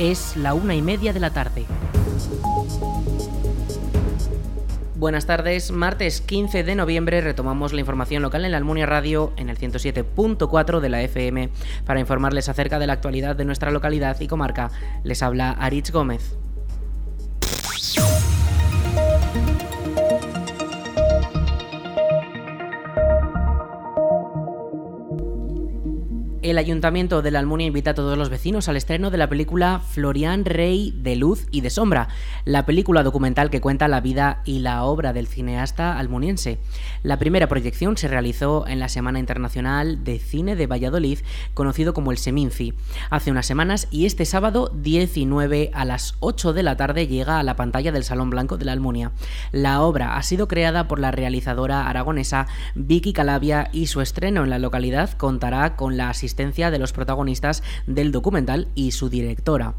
Es la una y media de la tarde. Buenas tardes, martes 15 de noviembre retomamos la información local en la Almunia Radio en el 107.4 de la FM para informarles acerca de la actualidad de nuestra localidad y comarca. Les habla Aritz Gómez. El Ayuntamiento de la Almunia invita a todos los vecinos al estreno de la película Florian Rey de Luz y de Sombra, la película documental que cuenta la vida y la obra del cineasta almuniense. La primera proyección se realizó en la Semana Internacional de Cine de Valladolid, conocido como el Seminci, hace unas semanas y este sábado 19 a las 8 de la tarde llega a la pantalla del Salón Blanco de la Almunia. La obra ha sido creada por la realizadora aragonesa Vicky Calavia y su estreno en la localidad contará con la asistencia de los protagonistas del documental y su directora.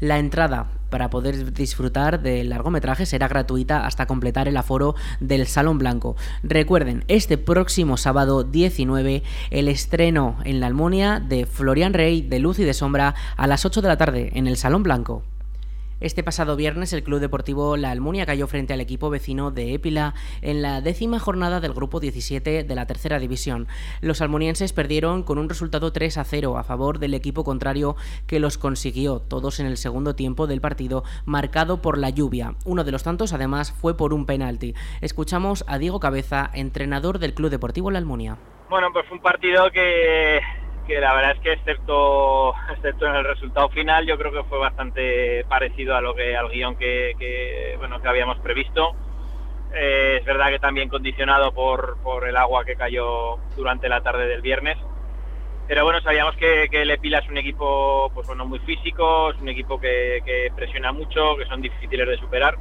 La entrada para poder disfrutar del largometraje será gratuita hasta completar el aforo del Salón Blanco. Recuerden, este próximo sábado 19, el estreno en la Almonia de Florian Rey de Luz y de Sombra a las 8 de la tarde en el Salón Blanco. Este pasado viernes el Club Deportivo La Almunia cayó frente al equipo vecino de Épila en la décima jornada del Grupo 17 de la Tercera División. Los almunienses perdieron con un resultado 3 a 0 a favor del equipo contrario que los consiguió todos en el segundo tiempo del partido marcado por la lluvia. Uno de los tantos además fue por un penalti. Escuchamos a Diego Cabeza, entrenador del Club Deportivo La Almunia. Bueno, pues fue un partido que que la verdad es que excepto, excepto en el resultado final, yo creo que fue bastante parecido a lo que al guion que, bueno que habíamos previsto. Eh, es verdad que también condicionado por, por, el agua que cayó durante la tarde del viernes. Pero bueno, sabíamos que, que el es un equipo pues bueno, muy físico, es un equipo que, que, presiona mucho, que son difíciles de superar.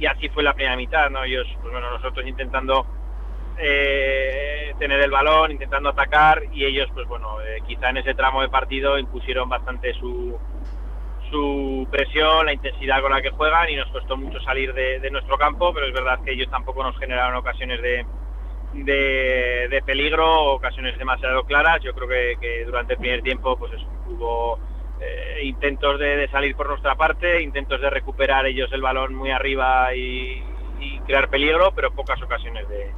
Y así fue la primera mitad, ¿no? Ellos, pues bueno, nosotros intentando eh, tener el balón, intentando atacar y ellos, pues bueno, eh, quizá en ese tramo de partido impusieron bastante su, su presión, la intensidad con la que juegan y nos costó mucho salir de, nuestro campo, pero es verdad que ellos tampoco nos generaron ocasiones de, de, peligro, ocasiones demasiado claras. Yo creo que, durante el primer tiempo pues hubo eh, intentos de, salir por nuestra parte, intentos de recuperar ellos el balón muy arriba y crear peligro, pero pocas ocasiones de,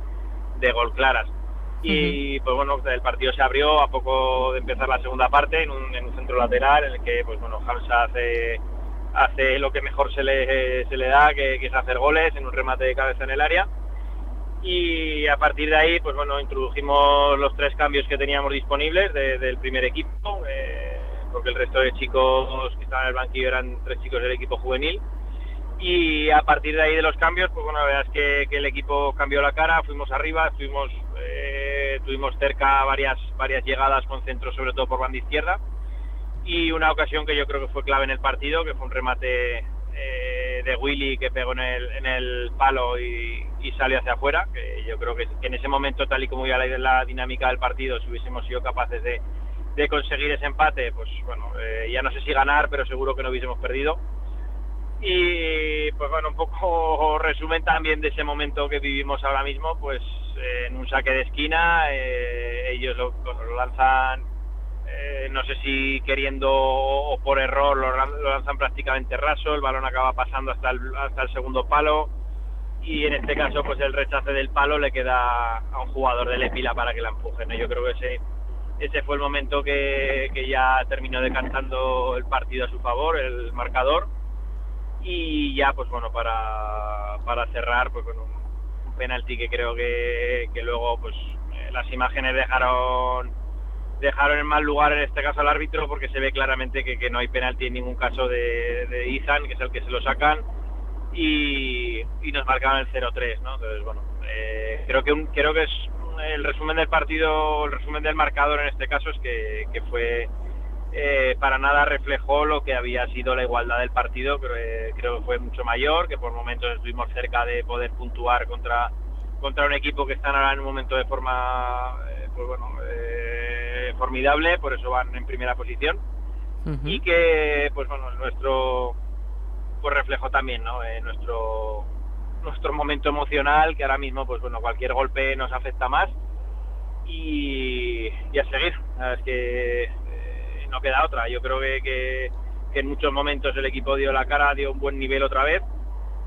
de gol claras. Y pues bueno, el partido se abrió a poco de empezar la segunda parte en un, centro lateral en el que pues bueno, Hamza hace, hace lo que mejor se le, se le da, que, es hacer goles en un remate de cabeza en el área. Y a partir de ahí, pues bueno, introdujimos los tres cambios que teníamos disponibles del primer equipo, eh, porque el resto de chicos que estaban en el banquillo eran tres chicos del equipo juvenil y a partir de ahí de los cambios, pues bueno, la verdad es que, el equipo cambió la cara, fuimos arriba, fuimos, eh, tuvimos cerca varias, varias llegadas con centro, sobre todo por banda izquierda, y una ocasión que yo creo que fue clave en el partido, que fue un remate eh, de Willy que pegó en el, en el palo y, salió hacia afuera, que yo creo que, en ese momento, tal y como ya la, la dinámica del partido, si hubiésemos sido capaces de, conseguir ese empate, pues bueno, eh, ya no sé si ganar, pero seguro que no hubiésemos perdido y pues bueno, un poco resumen también de ese momento que vivimos ahora mismo, pues eh, en un saque de esquina, eh, ellos lo, lanzan, eh, no sé si queriendo o por error, lo, lanzan prácticamente raso, el balón acaba pasando hasta el, segundo palo y en este caso pues el rechace del palo le queda a un jugador de Lepila para que la empuje. Yo creo que ese, fue el momento que ya terminó decantando el partido a su favor, el marcador y ya, pues bueno, para, para cerrar, pues con un, penalti que creo que, que luego, pues eh, las imágenes dejaron dejaron en mal lugar en este caso al árbitro porque se ve claramente que, que no hay penalti en ningún caso de, de Ethan, que es el que se lo sacan, y, y nos marcaron el 0-3, ¿no? Entonces, bueno, eh, creo, que un, creo que es el resumen del partido, el resumen del marcador en este caso es que, que fue eh, para nada reflejó lo que había sido la igualdad del partido, pero eh, creo que fue mucho mayor, que por momentos estuvimos cerca de poder puntuar contra, contra un equipo que está ahora en un momento de forma eh, pues bueno, formidable, por eso van en primera posición. Y que, pues bueno, nuestro pues reflejó también ¿no? nuestro, nuestro momento emocional, que ahora mismo, pues bueno, cualquier golpe nos afecta más. Y, y a seguir. Es que no queda otra. Yo creo que, que en muchos momentos el equipo dio la cara, dio un buen nivel otra vez,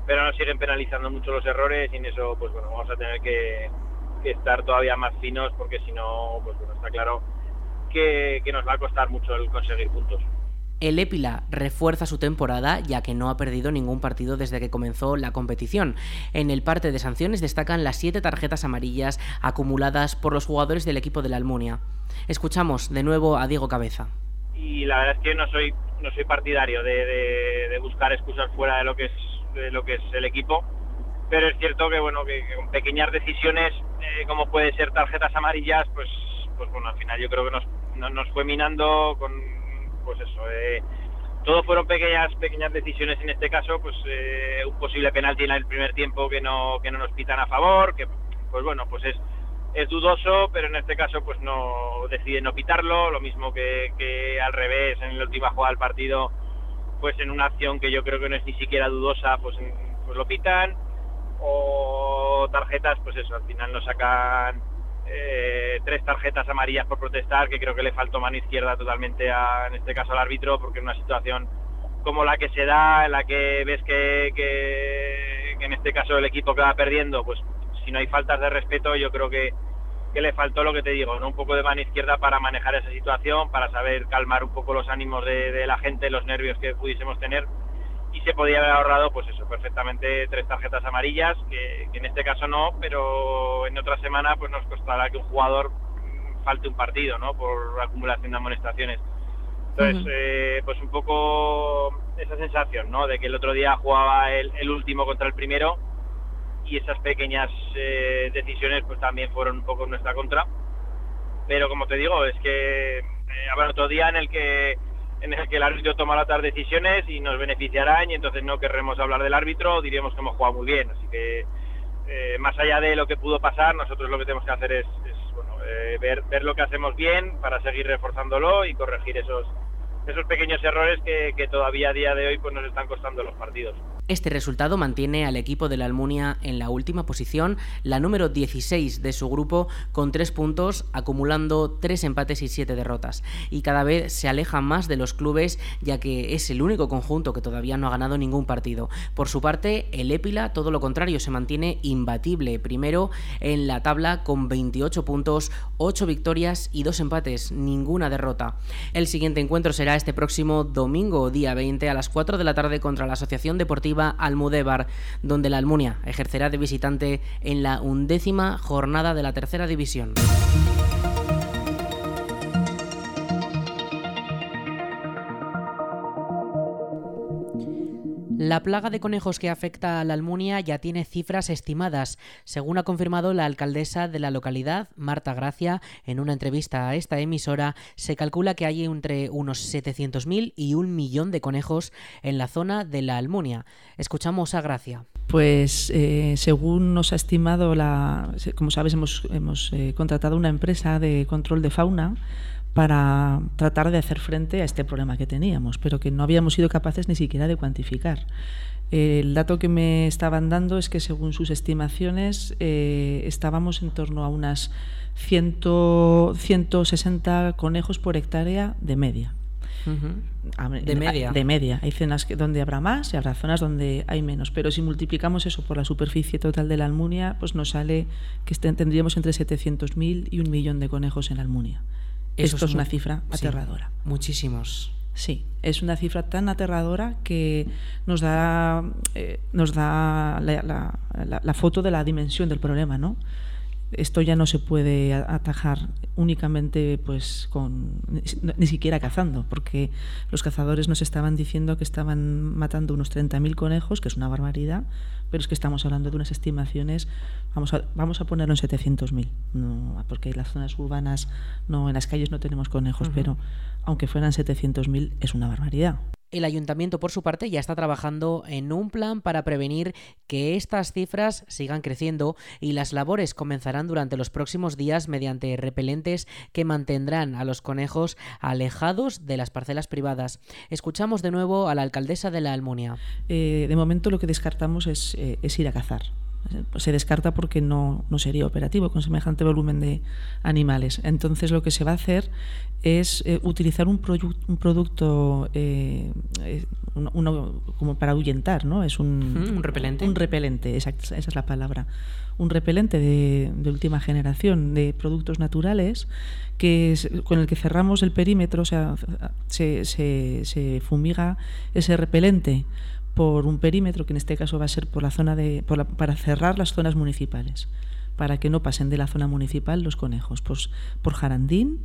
pero nos siguen penalizando mucho los errores y en eso pues bueno, vamos a tener que, estar todavía más finos porque si no, pues bueno, está claro que, que nos va a costar mucho el conseguir puntos. El Épila refuerza su temporada ya que no ha perdido ningún partido desde que comenzó la competición. En el parte de sanciones destacan las siete tarjetas amarillas acumuladas por los jugadores del equipo de la Almunia. Escuchamos de nuevo a Diego Cabeza. Y la verdad es que no soy no soy partidario de, buscar excusas fuera de lo que es lo que es el equipo, pero es cierto que bueno que, con pequeñas decisiones eh, como puede ser tarjetas amarillas, pues pues bueno al final yo creo que nos, nos fue minando con pues eso, eh, todo fueron pequeñas pequeñas decisiones. En este caso, pues eh, un posible penalti en el primer tiempo que no que no nos pitan a favor, que pues bueno, pues es es dudoso, pero en este caso pues no decide no pitarlo, lo mismo que, que al revés en la última jugada del partido, pues en una acción que yo creo que no es ni siquiera dudosa, pues, pues lo pitan o tarjetas, pues eso, al final nos sacan eh, tres tarjetas amarillas por protestar, que creo que le faltó mano izquierda totalmente, a, en este caso al árbitro, porque en una situación como la que se da, en la que ves que, que, en este caso el equipo que va perdiendo, pues si no hay faltas de respeto, yo creo que, que le faltó lo que te digo, ¿no? un poco de mano izquierda para manejar esa situación, para saber calmar un poco los ánimos de, de la gente, los nervios que pudiésemos tener y se podía haber ahorrado, pues eso, perfectamente tres tarjetas amarillas, que, en este caso no, pero en otra semana pues nos costará que un jugador falte un partido, ¿no? Por acumulación de amonestaciones. Entonces, eh, pues un poco esa sensación, ¿no? De que el otro día jugaba el, último contra el primero y esas pequeñas eh, decisiones pues también fueron un poco en nuestra contra. Pero como te digo, es que eh, habrá otro día en el que en el que el árbitro toma las decisiones y nos beneficiarán y entonces no querremos hablar del árbitro, diríamos que hemos jugado muy bien. Así que eh, más allá de lo que pudo pasar, nosotros lo que tenemos que hacer es, bueno, ver, ver lo que hacemos bien para seguir reforzándolo y corregir esos, esos pequeños errores que, que, todavía a día de hoy pues, nos están costando los partidos. Este resultado mantiene al equipo de la Almunia en la última posición, la número 16 de su grupo, con tres puntos, acumulando tres empates y siete derrotas. Y cada vez se aleja más de los clubes, ya que es el único conjunto que todavía no ha ganado ningún partido. Por su parte, el Épila, todo lo contrario, se mantiene imbatible, primero en la tabla con 28 puntos, 8 victorias y 2 empates, ninguna derrota. El siguiente encuentro será este próximo domingo, día 20, a las 4 de la tarde contra la Asociación Deportiva Almudévar, donde la Almunia ejercerá de visitante en la undécima jornada de la tercera división. La plaga de conejos que afecta a la Almunia ya tiene cifras estimadas, según ha confirmado la alcaldesa de la localidad, Marta Gracia, en una entrevista a esta emisora, se calcula que hay entre unos 700.000 y un millón de conejos en la zona de la Almunia. Escuchamos a Gracia. Pues eh, según nos ha estimado la, como sabes, hemos, hemos eh, contratado una empresa de control de fauna para tratar de hacer frente a este problema que teníamos, pero que no habíamos sido capaces ni siquiera de cuantificar. El dato que me estaban dando es que según sus estimaciones eh, estábamos en torno a unas 100, 160 conejos por hectárea de media. De media. De media. Hay zonas donde habrá más y habrá zonas donde hay menos. Pero si multiplicamos eso por la superficie total de la Almunia, pues nos sale que tendríamos entre 700.000 y un millón de conejos en la Almunia. Esto es, una cifra aterradora. muchísimos. Sí, es una cifra tan aterradora que nos da, eh, nos da la, la, foto de la dimensión del problema, ¿no? Esto ya no se puede atajar únicamente pues con ni siquiera cazando, porque los cazadores nos estaban diciendo que estaban matando unos 30.000 conejos, que es una barbaridad, pero es que estamos hablando de unas estimaciones, vamos a, vamos a ponerlo en 700.000, no, porque en las zonas urbanas, no, en las calles no tenemos conejos, pero aunque fueran 700.000 es una barbaridad. El ayuntamiento, por su parte, ya está trabajando en un plan para prevenir que estas cifras sigan creciendo y las labores comenzarán durante los próximos días mediante repelentes que mantendrán a los conejos alejados de las parcelas privadas. Escuchamos de nuevo a la alcaldesa de la Almunia. Eh, de momento lo que descartamos es, eh, es ir a cazar Se descarta porque no, no sería operativo con semejante volumen de animales. Entonces lo que se va a hacer es eh, utilizar un, un producto eh, uno, como para ahuyentar, ¿no? Es un, un repelente. Un repelente, esa, esa es la palabra. Un repelente de, de, última generación de productos naturales que es, con el que cerramos el perímetro, o sea, se, se, se fumiga ese repelente por un perímetro que en este caso va a ser por la zona de por la, para cerrar las zonas municipales para que no pasen de la zona municipal los conejos pues por Jarandín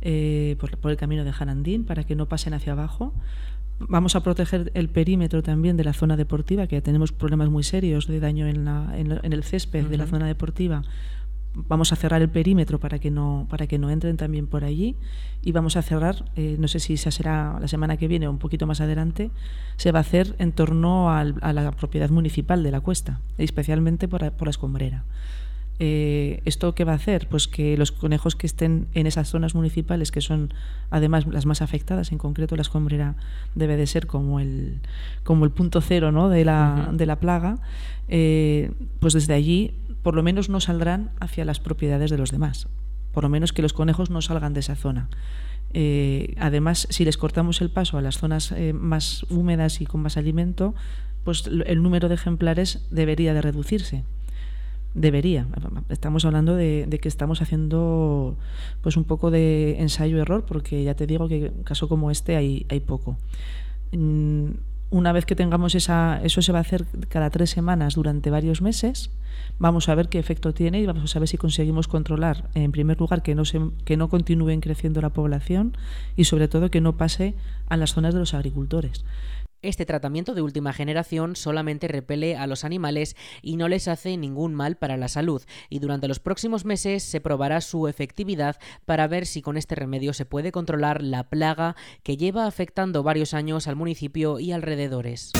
eh, por, por, el camino de Jarandín para que no pasen hacia abajo vamos a proteger el perímetro también de la zona deportiva que ya tenemos problemas muy serios de daño en, la, en, en el césped uh -huh. de la zona deportiva vamos a cerrar el perímetro para que no para que no entren también por allí. Y vamos a cerrar eh, no sé si esa será la semana que viene o un poquito más adelante se va a hacer en torno al, a la propiedad municipal de la cuesta especialmente por, por la escombrera eh, esto qué va a hacer pues que los conejos que estén en esas zonas municipales que son además las más afectadas en concreto la escombrera debe de ser como el como el punto cero ¿no? de la uh -huh. de la plaga eh, pues desde allí por lo menos no saldrán hacia las propiedades de los demás. Por lo menos que los conejos no salgan de esa zona. Eh, además, si les cortamos el paso a las zonas más húmedas y con más alimento, pues el número de ejemplares debería de reducirse. Debería. Estamos hablando de, que estamos haciendo pues un poco de ensayo-error, porque ya te digo que en caso como este hay, hay poco. Mm, una vez que tengamos esa, eso se va a hacer cada tres semanas durante varios meses. Vamos a ver qué efecto tiene y vamos a ver si conseguimos controlar, en primer lugar, que no, se, que no continúen creciendo la población y, sobre todo, que no pase a las zonas de los agricultores. Este tratamiento de última generación solamente repele a los animales y no les hace ningún mal para la salud, y durante los próximos meses se probará su efectividad para ver si con este remedio se puede controlar la plaga que lleva afectando varios años al municipio y alrededores.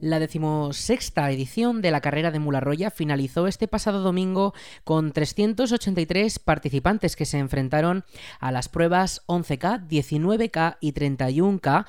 La decimosexta edición de la carrera de Mularroya finalizó este pasado domingo con 383 participantes que se enfrentaron a las pruebas 11K, 19K y 31K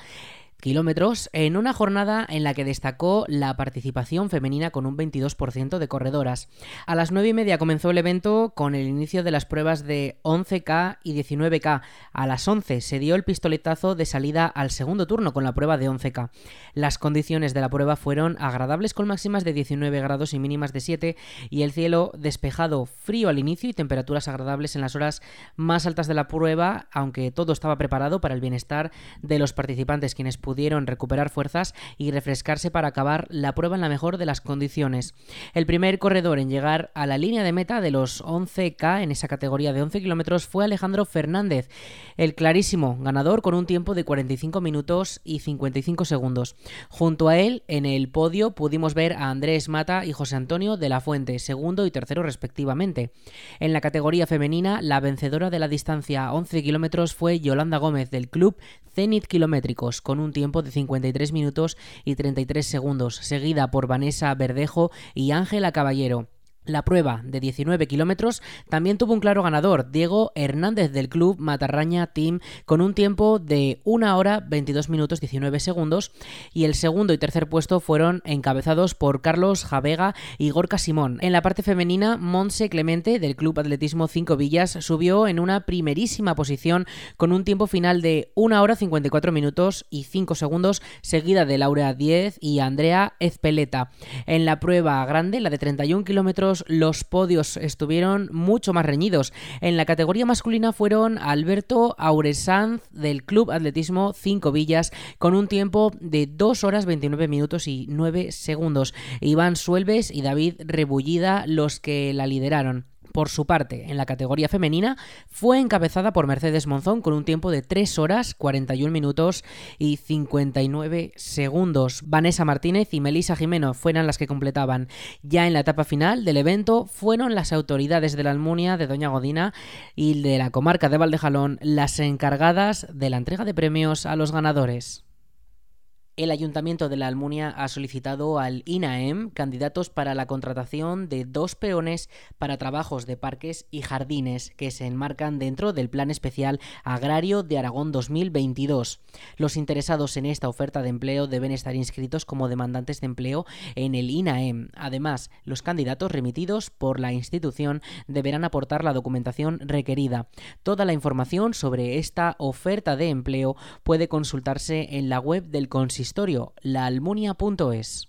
kilómetros en una jornada en la que destacó la participación femenina con un 22% de corredoras. A las 9 y media comenzó el evento con el inicio de las pruebas de 11K y 19K. A las 11 se dio el pistoletazo de salida al segundo turno con la prueba de 11K. Las condiciones de la prueba fueron agradables con máximas de 19 grados y mínimas de 7 y el cielo despejado frío al inicio y temperaturas agradables en las horas más altas de la prueba, aunque todo estaba preparado para el bienestar de los participantes quienes recuperar fuerzas y refrescarse para acabar la prueba en la mejor de las condiciones. El primer corredor en llegar a la línea de meta de los 11K en esa categoría de 11 kilómetros fue Alejandro Fernández, el clarísimo ganador con un tiempo de 45 minutos y 55 segundos. Junto a él, en el podio pudimos ver a Andrés Mata y José Antonio de la Fuente, segundo y tercero respectivamente. En la categoría femenina, la vencedora de la distancia 11 kilómetros fue Yolanda Gómez del club Zenit Kilométricos, con un tiempo de 53 minutos y 33 segundos, seguida por Vanessa Verdejo y Ángela Caballero. La prueba de 19 kilómetros también tuvo un claro ganador, Diego Hernández del club Matarraña Team, con un tiempo de 1 hora 22 minutos 19 segundos, y el segundo y tercer puesto fueron encabezados por Carlos Javega y Gorka Simón. En la parte femenina, Monse Clemente del club Atletismo 5 Villas subió en una primerísima posición con un tiempo final de 1 hora 54 minutos y 5 segundos, seguida de Laura 10 y Andrea Ezpeleta. En la prueba grande, la de 31 kilómetros, los podios estuvieron mucho más reñidos. En la categoría masculina fueron Alberto Auresanz del Club Atletismo 5 Villas con un tiempo de 2 horas 29 minutos y 9 segundos. Iván Suelves y David Rebullida los que la lideraron. Por su parte, en la categoría femenina, fue encabezada por Mercedes Monzón con un tiempo de 3 horas 41 minutos y 59 segundos. Vanessa Martínez y Melisa Jimeno fueron las que completaban. Ya en la etapa final del evento fueron las autoridades de la Almunia de Doña Godina y de la comarca de Valdejalón las encargadas de la entrega de premios a los ganadores. El Ayuntamiento de la Almunia ha solicitado al INAEM candidatos para la contratación de dos peones para trabajos de parques y jardines que se enmarcan dentro del Plan Especial Agrario de Aragón 2022. Los interesados en esta oferta de empleo deben estar inscritos como demandantes de empleo en el INAEM. Además, los candidatos remitidos por la institución deberán aportar la documentación requerida. Toda la información sobre esta oferta de empleo puede consultarse en la web del consistorio consistorio, laalmunia.es.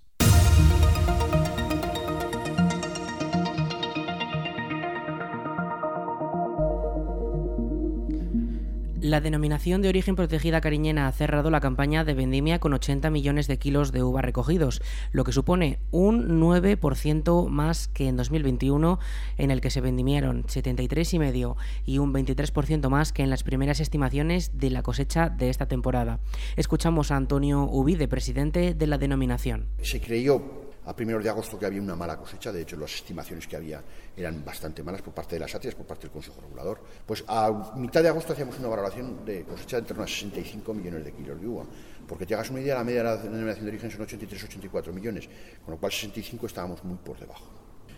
La denominación de origen protegida cariñena ha cerrado la campaña de vendimia con 80 millones de kilos de uva recogidos, lo que supone un 9% más que en 2021, en el que se vendimieron 73,5 y un 23% más que en las primeras estimaciones de la cosecha de esta temporada. Escuchamos a Antonio Ubide, presidente de la denominación. Se creyó a primeros de agosto que había una mala cosecha, de hecho las estimaciones que había eran bastante malas por parte de las ATIAS, por parte del Consejo Regulador. Pues a mitad de agosto hacíamos una valoración de cosecha de entre unos 65 millones de kilos de uva, porque te hagas una idea, la media de la denominación de origen son 83-84 millones, con lo cual 65 estábamos muy por debajo.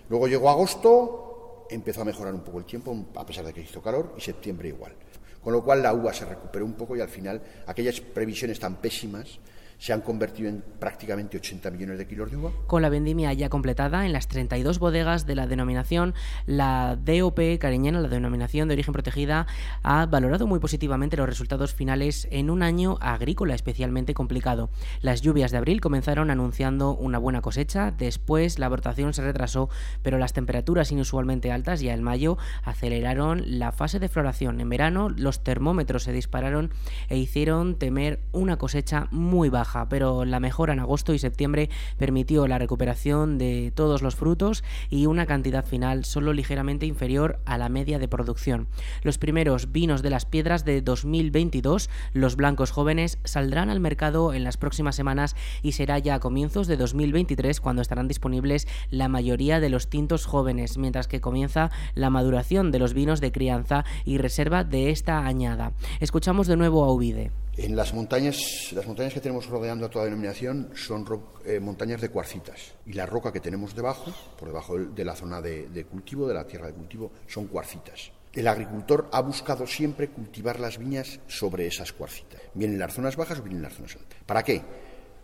Luego llegó agosto, empezó a mejorar un poco el tiempo, a pesar de que hizo calor, y septiembre igual. Con lo cual la uva se recuperó un poco y al final aquellas previsiones tan pésimas se han convertido en prácticamente 80 millones de kilos de uva. Con la vendimia ya completada en las 32 bodegas de la denominación, la DOP cariñena, la denominación de origen protegida, ha valorado muy positivamente los resultados finales en un año agrícola especialmente complicado. Las lluvias de abril comenzaron anunciando una buena cosecha, después la brotación se retrasó, pero las temperaturas inusualmente altas ya en mayo aceleraron la fase de floración. En verano los termómetros se dispararon e hicieron temer una cosecha muy baja pero la mejora en agosto y septiembre permitió la recuperación de todos los frutos y una cantidad final solo ligeramente inferior a la media de producción. Los primeros vinos de las piedras de 2022, los blancos jóvenes, saldrán al mercado en las próximas semanas y será ya a comienzos de 2023 cuando estarán disponibles la mayoría de los tintos jóvenes, mientras que comienza la maduración de los vinos de crianza y reserva de esta añada. Escuchamos de nuevo a Uvide. En las montañas, las montañas que tenemos rodeando a toda denominación son eh, montañas de cuarcitas y la roca que tenemos debajo, por debajo de la zona de, cultivo, de la tierra de cultivo, son cuarcitas. El agricultor ha buscado siempre cultivar las viñas sobre esas cuarcitas, bien en las zonas bajas o bien en las zonas altas. ¿Para qué?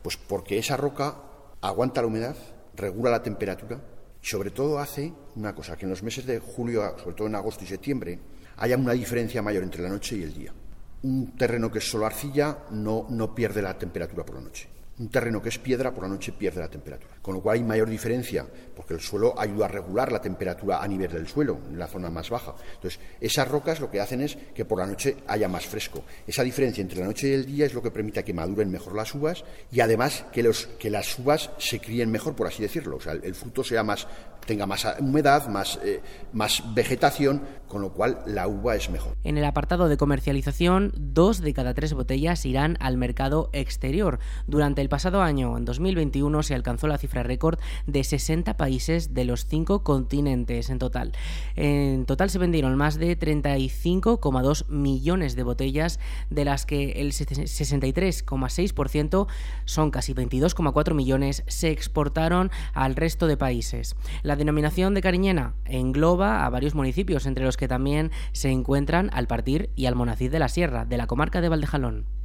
Pues porque esa roca aguanta la humedad, regula la temperatura y sobre todo hace una cosa, que en los meses de julio, sobre todo en agosto y septiembre, haya una diferencia mayor entre la noche y el día un terreno que es solo arcilla no, no pierde la temperatura por la noche. Un terreno que es piedra por la noche pierde la temperatura con lo cual hay mayor diferencia, porque el suelo ayuda a regular la temperatura a nivel del suelo, en la zona más baja. Entonces, esas rocas lo que hacen es que por la noche haya más fresco. Esa diferencia entre la noche y el día es lo que permite que maduren mejor las uvas y además que, los, que las uvas se críen mejor, por así decirlo. O sea, el, fruto sea más, tenga más humedad, más, eh, más vegetación, con lo cual la uva es mejor. En el apartado de comercialización, dos de cada tres botellas irán al mercado exterior. Durante el pasado año, en 2021, se alcanzó la cifra récord de 60 países de los cinco continentes en total. En total se vendieron más de 35,2 millones de botellas, de las que el 63,6% son casi 22,4 millones, se exportaron al resto de países. Denominación de Cariñena engloba a varios municipios, entre los que también se encuentran Alpartir y Almonacid de la Sierra, de la comarca de Valdejalón.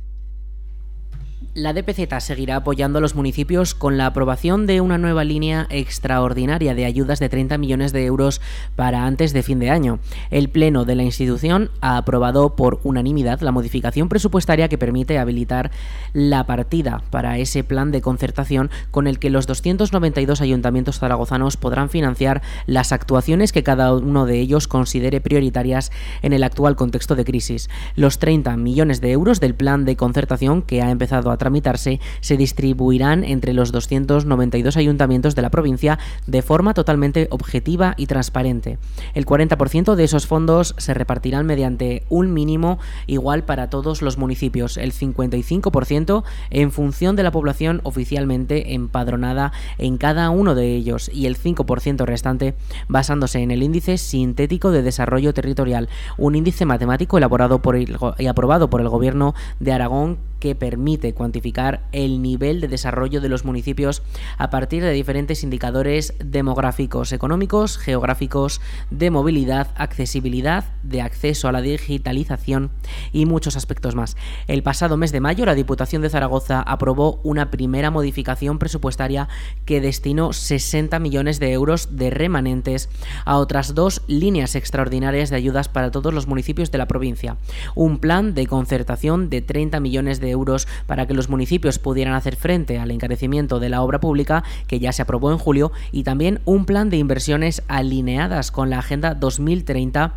La DPZ seguirá apoyando a los municipios con la aprobación de una nueva línea extraordinaria de ayudas de 30 millones de euros para antes de fin de año. El Pleno de la institución ha aprobado por unanimidad la modificación presupuestaria que permite habilitar la partida para ese plan de concertación con el que los 292 ayuntamientos zaragozanos podrán financiar las actuaciones que cada uno de ellos considere prioritarias en el actual contexto de crisis. Los 30 millones de euros del plan de concertación que ha empezado a tramitarse se distribuirán entre los 292 ayuntamientos de la provincia de forma totalmente objetiva y transparente. El 40% de esos fondos se repartirán mediante un mínimo igual para todos los municipios, el 55% en función de la población oficialmente empadronada en cada uno de ellos y el 5% restante basándose en el índice sintético de desarrollo territorial, un índice matemático elaborado por y aprobado por el gobierno de Aragón que permite cuantificar el nivel de desarrollo de los municipios a partir de diferentes indicadores demográficos, económicos, geográficos, de movilidad, accesibilidad, de acceso a la digitalización y muchos aspectos más. El pasado mes de mayo, la Diputación de Zaragoza aprobó una primera modificación presupuestaria que destinó 60 millones de euros de remanentes a otras dos líneas extraordinarias de ayudas para todos los municipios de la provincia. Un plan de concertación de 30 millones de euros para que los municipios pudieran hacer frente al encarecimiento de la obra pública que ya se aprobó en julio y también un plan de inversiones alineadas con la Agenda 2030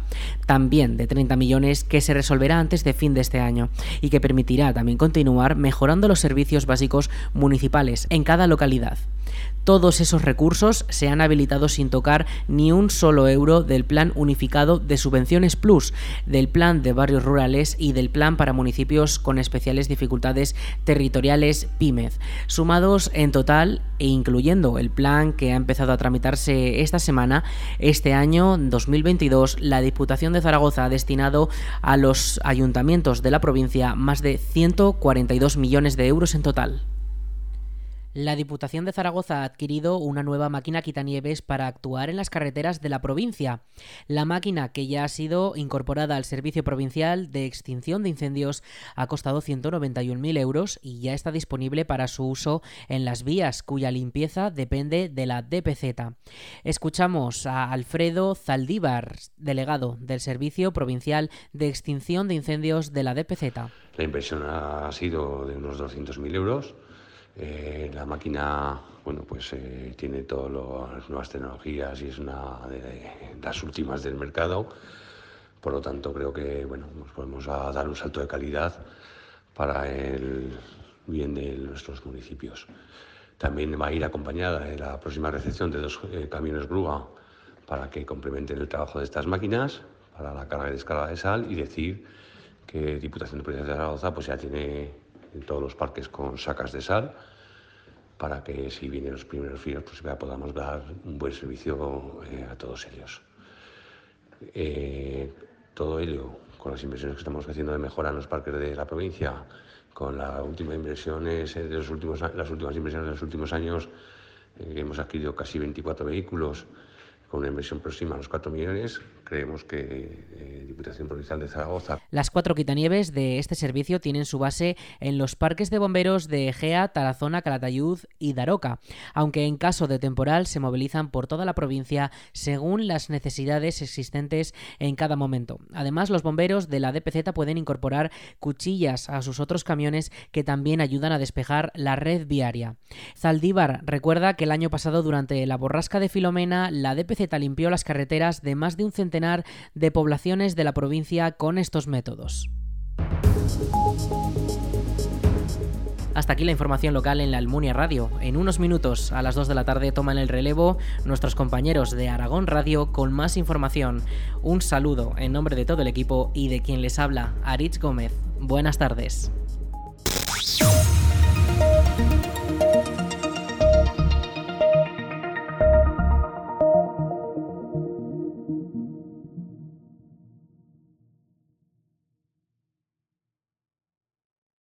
también de 30 millones que se resolverá antes de fin de este año y que permitirá también continuar mejorando los servicios básicos municipales en cada localidad. Todos esos recursos se han habilitado sin tocar ni un solo euro del Plan Unificado de Subvenciones Plus, del Plan de Barrios Rurales y del Plan para Municipios con Especiales Dificultades Territoriales PYMED, sumados en total e incluyendo el plan que ha empezado a tramitarse esta semana, este año 2022 la Diputación de Zaragoza ha destinado a los ayuntamientos de la provincia más de 142 millones de euros en total. La Diputación de Zaragoza ha adquirido una nueva máquina quitanieves para actuar en las carreteras de la provincia. La máquina, que ya ha sido incorporada al Servicio Provincial de Extinción de Incendios, ha costado 191.000 euros y ya está disponible para su uso en las vías, cuya limpieza depende de la DPZ. Escuchamos a Alfredo Zaldívar, delegado del Servicio Provincial de Extinción de Incendios de la DPZ. La inversión ha sido de unos 200.000 euros eh, la máquina, bueno, pues eh, tiene todas las nuevas tecnologías y es una de las últimas del mercado. Por lo tanto, creo que bueno, nos podemos dar un salto de calidad para el bien de nuestros municipios. También va a ir acompañada de la próxima recepción de dos eh, camiones grúa para que complementen el trabajo de estas máquinas para la carga y descarga de sal y decir que Diputación de Provincia de Zaragoza pues ya tiene en todos los parques con sacas de sal para que si vienen los primeros fríos pues ya podamos dar un buen servicio eh, a todos ellos. Eh, todo ello con las inversiones que estamos haciendo de mejora en los parques de la provincia, con las últimas inversiones de los últimos, las últimas inversiones de los últimos años, eh, hemos adquirido casi 24 vehículos con una inversión próxima a los 4 millones, creemos que eh, Diputación Provincial de Zaragoza. Las cuatro quitanieves de este servicio tienen su base en los parques de bomberos de Egea, Tarazona, Calatayud y Daroca, aunque en caso de temporal se movilizan por toda la provincia según las necesidades existentes en cada momento. Además, los bomberos de la DPZ pueden incorporar cuchillas a sus otros camiones que también ayudan a despejar la red viaria. Zaldívar recuerda que el año pasado durante la borrasca de Filomena la DPZ limpió las carreteras de más de un de poblaciones de la provincia con estos métodos. Hasta aquí la información local en la Almunia Radio. En unos minutos, a las 2 de la tarde, toman el relevo nuestros compañeros de Aragón Radio con más información. Un saludo en nombre de todo el equipo y de quien les habla, Aritz Gómez. Buenas tardes.